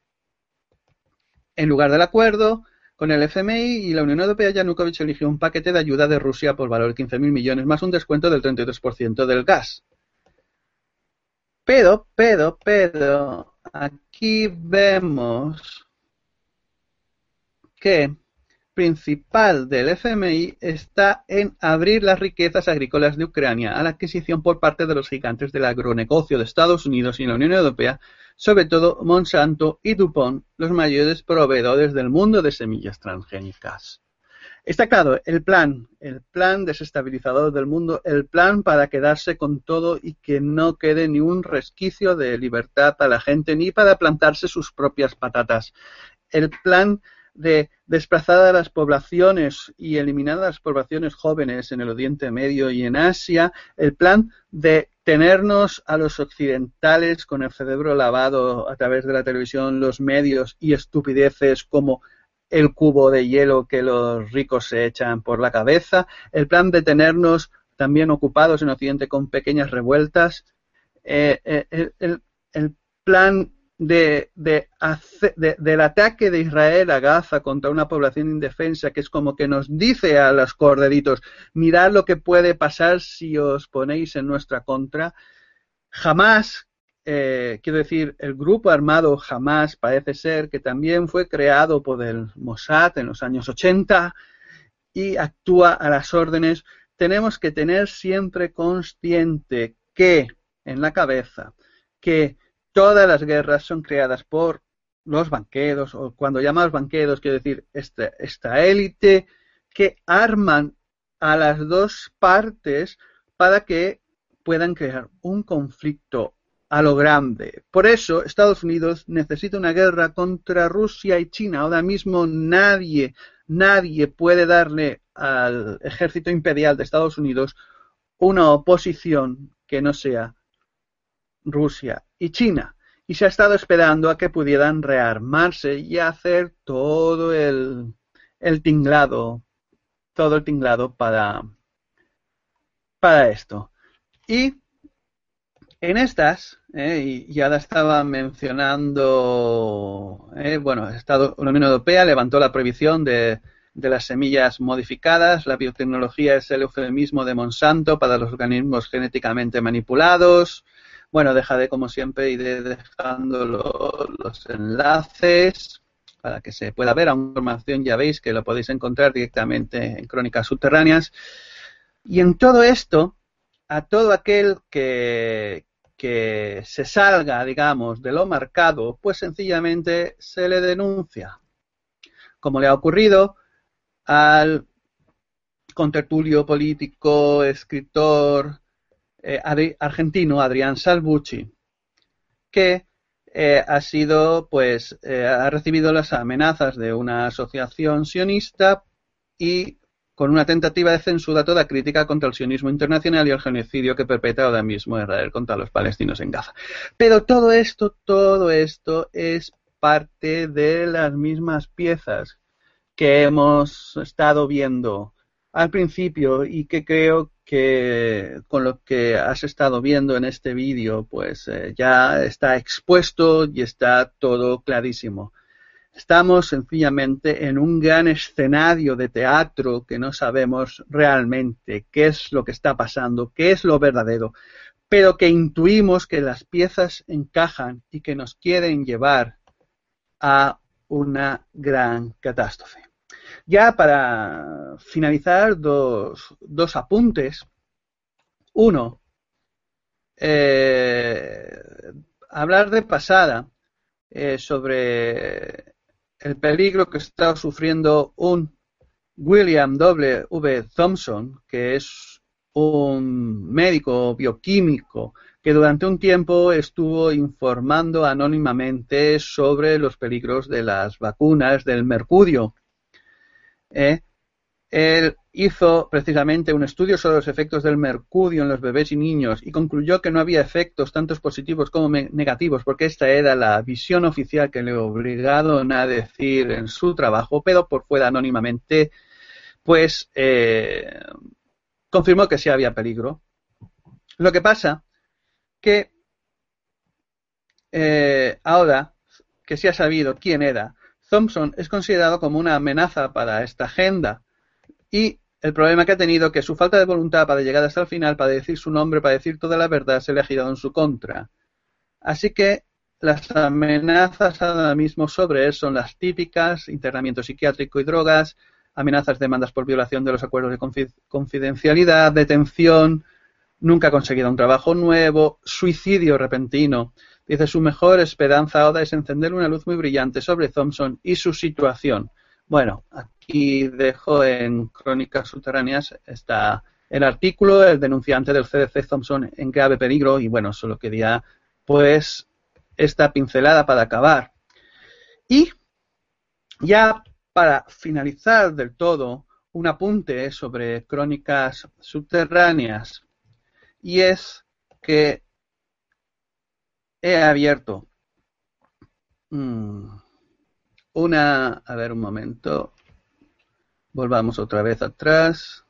En lugar del acuerdo, con el FMI y la Unión Europea, Yanukovych eligió un paquete de ayuda de Rusia por valor de 15.000 millones más un descuento del 33% del gas. Pero, pero, pero, aquí vemos que principal del FMI está en abrir las riquezas agrícolas de Ucrania a la adquisición por parte de los gigantes del agronegocio de Estados Unidos y la Unión Europea sobre todo Monsanto y DuPont, los mayores proveedores del mundo de semillas transgénicas. Está claro, el plan, el plan desestabilizador del mundo, el plan para quedarse con todo y que no quede ni un resquicio de libertad a la gente ni para plantarse sus propias patatas. El plan de desplazar a las poblaciones y eliminar a las poblaciones jóvenes en el Oriente Medio y en Asia, el plan de tenernos a los occidentales con el cerebro lavado a través de la televisión, los medios y estupideces como el cubo de hielo que los ricos se echan por la cabeza, el plan de tenernos también ocupados en Occidente con pequeñas revueltas, eh, eh, el, plan de, de, del ataque de Israel a Gaza contra una población indefensa, que es como que nos dice a los corderitos, mirad lo que puede pasar si os ponéis en nuestra contra. Jamás, eh, quiero decir, el grupo armado jamás parece ser que también fue creado por el Mossad en los años 80 y actúa a las órdenes. Tenemos que tener siempre consciente que en la cabeza que todas las guerras son creadas por los banqueros, o cuando llamamos banqueros, quiero decir, esta, esta élite que arman a las dos partes para que puedan crear un conflicto a lo grande. Por eso Estados Unidos necesita una guerra contra Rusia y China. Ahora mismo nadie, nadie puede darle al ejército imperial de Estados Unidos una oposición que no sea Rusia y China. Y se ha estado esperando a que pudieran rearmarse y hacer todo el, el tinglado, todo el tinglado para, para esto. Y en estas, eh, y ya la estaba mencionando, eh, bueno, Estado, la Unión Europea levantó la prohibición de, de, las semillas modificadas. La biotecnología es el eufemismo de Monsanto para los organismos genéticamente manipulados. Bueno, dejaré como siempre, iré dejando los enlaces para que se pueda ver. A información ya veis que lo podéis encontrar directamente en Crónicas Subterráneas. Y en todo esto, a todo aquel que, que se salga, digamos, de lo marcado, pues sencillamente se le denuncia. Como le ha ocurrido al contertulio político, escritor eh, argentino Adrián Salvucci, que eh, ha sido, pues, eh, ha recibido las amenazas de una asociación sionista y con una tentativa de censura toda crítica contra el sionismo internacional y el genocidio que perpetra ahora mismo Israel contra los palestinos en Gaza. Pero todo esto, todo esto es parte de las mismas piezas que hemos estado viendo al principio y que creo que con lo que has estado viendo en este vídeo, pues eh, ya está expuesto y está todo clarísimo. Estamos sencillamente en un gran escenario de teatro que no sabemos realmente qué es lo que está pasando, qué es lo verdadero, pero que intuimos que las piezas encajan y que nos quieren llevar a una gran catástrofe. Ya para finalizar, dos, apuntes. Uno, eh, hablar de pasada eh, sobre el peligro que está sufriendo un William W. Thompson, que es un médico bioquímico que durante un tiempo estuvo informando anónimamente sobre los peligros de las vacunas del mercurio. ¿eh? Él hizo precisamente un estudio sobre los efectos del mercurio en los bebés y niños y concluyó que no había efectos tanto positivos como negativos, porque esta era la visión oficial que le obligaron a decir en su trabajo, pero por fuera anónimamente, pues eh, confirmó que sí había peligro. Lo que pasa que eh, ahora que se ha sabido quién era, Thompson es considerado como una amenaza para esta agenda y el problema que ha tenido que su falta de voluntad para llegar hasta el final, para decir su nombre, para decir toda la verdad, se le ha girado en su contra. Así que las amenazas ahora mismo sobre él son las típicas, internamiento psiquiátrico y drogas, amenazas, demandas por violación de los acuerdos de confidencialidad, detención, nunca ha conseguido un trabajo nuevo, suicidio repentino. Dice, su mejor esperanza ahora es encender una luz muy brillante sobre Thompson y su situación. Bueno, aquí dejo en Crónicas Subterráneas está el artículo, el denunciante del CDC Thompson en grave peligro y bueno, solo quería pues esta pincelada para acabar. Y ya para finalizar del todo, un apunte sobre Crónicas Subterráneas y es que he abierto mm, una, a ver un momento, volvamos otra vez atrás.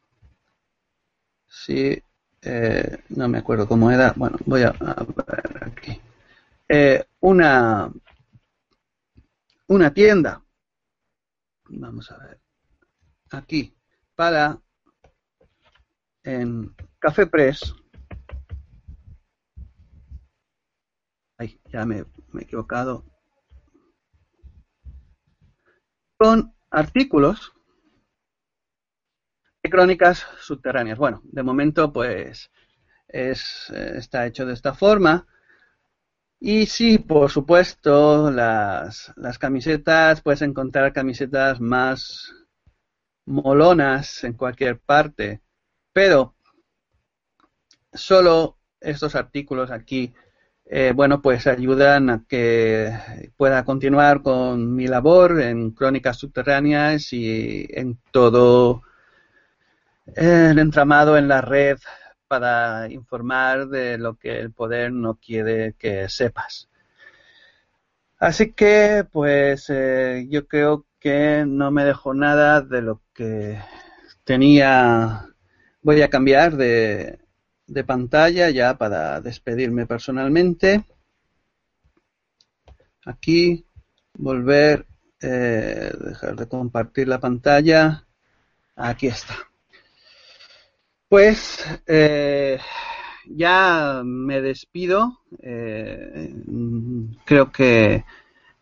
Sí, eh, no me acuerdo cómo era. Bueno, voy a, ver aquí. Eh, una, una tienda. Vamos a ver. Aquí, para en Café Press. Ay, ya me he equivocado con artículos de crónicas subterráneas. Bueno, de momento pues es, está hecho de esta forma. Y sí, por supuesto, las, las camisetas, puedes encontrar camisetas más molonas en cualquier parte, pero solo estos artículos aquí eh, bueno, pues ayudan a que pueda continuar con mi labor en Crónicas Subterráneas y en todo el entramado en la red para informar de lo que el poder no quiere que sepas. Así que, pues, eh, yo creo que no me dejo nada de lo que tenía. Voy a cambiar de, de pantalla ya para despedirme personalmente. Aquí, volver, eh, dejar de compartir la pantalla. Aquí está. Pues eh, ya me despido. Eh, creo que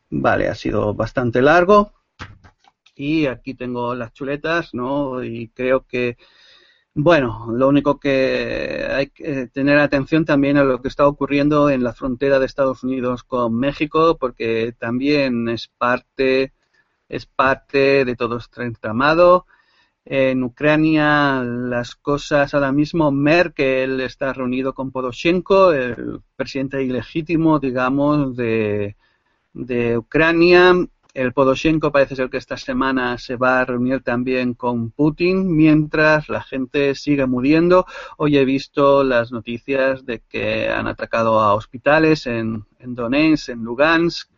Vale, ha sido bastante largo. Y aquí tengo las chuletas, ¿no? Y creo que, bueno, lo único que hay que tener atención también a lo que está ocurriendo en la frontera de Estados Unidos con México, porque también es parte, es parte de todo este entramado. En Ucrania las cosas ahora mismo, Merkel está reunido con Poroshenko, el presidente ilegítimo, digamos, de, de Ucrania. El Podoshenko parece ser que esta semana se va a reunir también con Putin mientras la gente sigue muriendo. Hoy he visto las noticias de que han atacado a hospitales en, Donetsk, en Lugansk.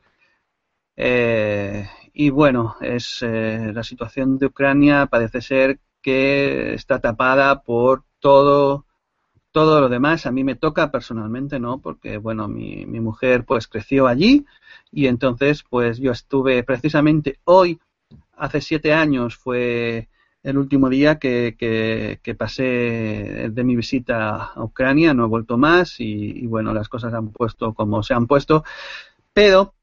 Eh, y bueno, es eh, la situación de Ucrania parece ser que está tapada por todo todo lo demás a mí me toca personalmente, ¿no? Porque, bueno, mi, mi mujer pues creció allí y entonces pues yo estuve precisamente hoy, hace siete años fue el último día que, que, pasé de mi visita a Ucrania, no he vuelto más y, bueno, las cosas han puesto como se han puesto, pero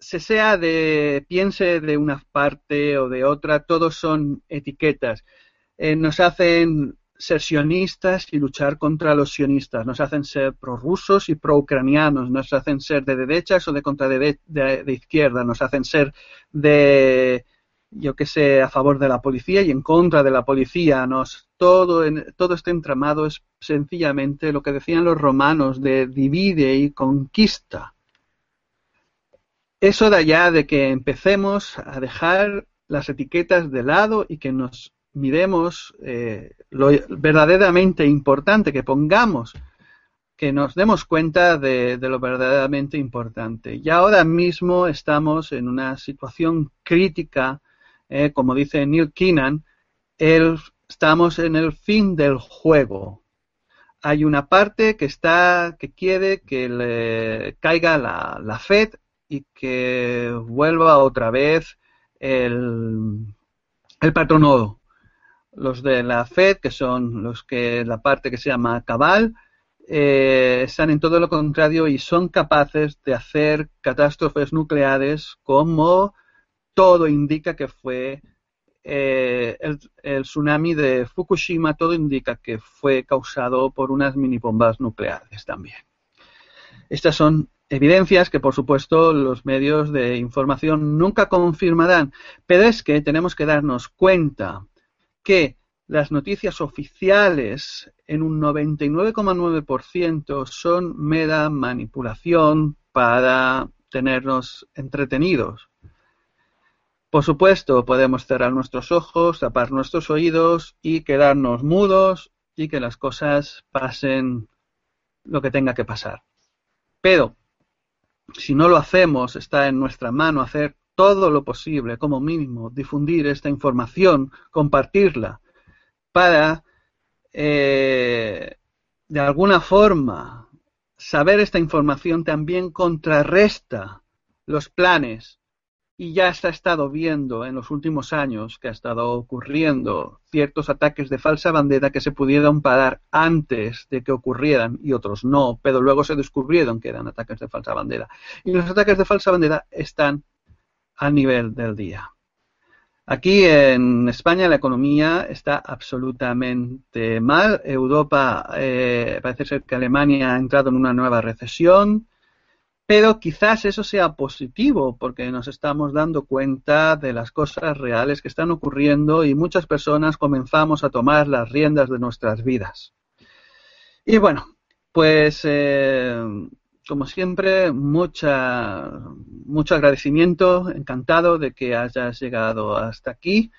se sea de, piense de una parte o de otra, todos son etiquetas. Eh, nos hacen ser sionistas y luchar contra los sionistas, nos hacen ser prorrusos y pro-ucranianos, nos hacen ser de derechas o de contra de, de, izquierda, nos hacen ser de, yo que sé, a favor de la policía y en contra de la policía. Nos, todo, en, todo este entramado es sencillamente lo que decían los romanos de divide y conquista. Eso de allá de que empecemos a dejar las etiquetas de lado y que nos miremos eh, lo verdaderamente importante, que pongamos, que nos demos cuenta de, lo verdaderamente importante. Y ahora mismo estamos en una situación crítica, eh, como dice Neil Keenan, el, estamos en el fin del juego. Hay una parte que está, que quiere que le caiga la, la Fed y que vuelva otra vez el, el patronodo los de la Fed, que son los que la parte que se llama cabal, eh, están en todo lo contrario y son capaces de hacer catástrofes nucleares como todo indica que fue eh, el, tsunami de Fukushima, todo indica que fue causado por unas mini bombas nucleares también. Estas son evidencias que, por supuesto, los medios de información nunca confirmarán, pero es que tenemos que darnos cuenta que las noticias oficiales en un 99,9% son mera manipulación para tenernos entretenidos. Por supuesto, podemos cerrar nuestros ojos, tapar nuestros oídos y quedarnos mudos y que las cosas pasen lo que tenga que pasar. Pero, si no lo hacemos, está en nuestra mano hacer todo lo posible, como mínimo, difundir esta información, compartirla, para, eh, de alguna forma, saber esta información también contrarresta los planes y ya se ha estado viendo en los últimos años que ha estado ocurriendo ciertos ataques de falsa bandera que se pudieron parar antes de que ocurrieran y otros no, pero luego se descubrieron que eran ataques de falsa bandera. Y los ataques de falsa bandera están a nivel del día. Aquí en España la economía está absolutamente mal. Europa eh, parece ser que Alemania ha entrado en una nueva recesión, pero quizás eso sea positivo porque nos estamos dando cuenta de las cosas reales que están ocurriendo y muchas personas comenzamos a tomar las riendas de nuestras vidas. Y bueno, pues eh, como siempre, mucha, mucho agradecimiento, encantado de que hayas llegado hasta aquí,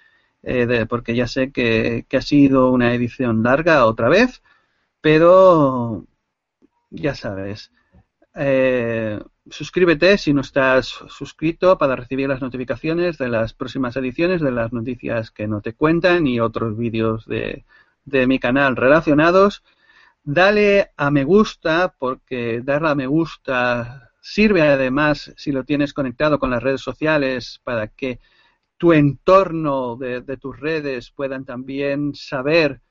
eh, porque ya sé que, ha sido una edición larga otra vez, pero ya sabes. Eh, suscríbete si no estás suscrito para recibir las notificaciones de las próximas ediciones, de las noticias que no te cuentan y otros vídeos de, de mi canal relacionados. Dale a me gusta porque darle a me gusta sirve además si lo tienes conectado con las redes sociales para que tu entorno de, tus redes puedan también saber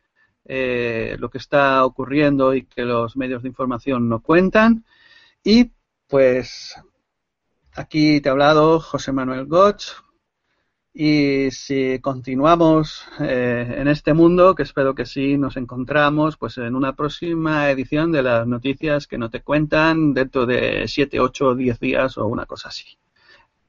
eh, lo que está ocurriendo y que los medios de información no cuentan. Y pues aquí te ha hablado José Manuel Gotch. Y si continuamos eh, en este mundo, que espero que sí, nos encontramos pues en una próxima edición de las noticias que no te cuentan dentro de 7, 8, 10 días o una cosa así.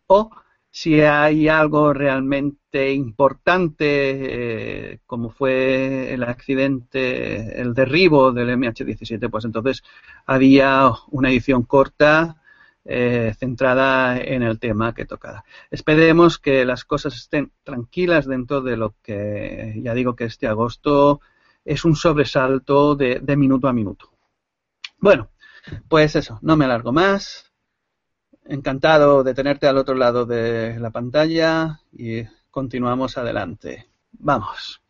O si hay algo realmente importante, eh, como fue el accidente, el derribo del MH17, pues entonces había una edición corta eh, centrada en el tema que toca. Esperemos que las cosas estén tranquilas dentro de lo que ya digo que este agosto es un sobresalto de minuto a minuto. Bueno, pues eso, no me alargo más. Encantado de tenerte al otro lado de la pantalla y continuamos adelante. Vamos.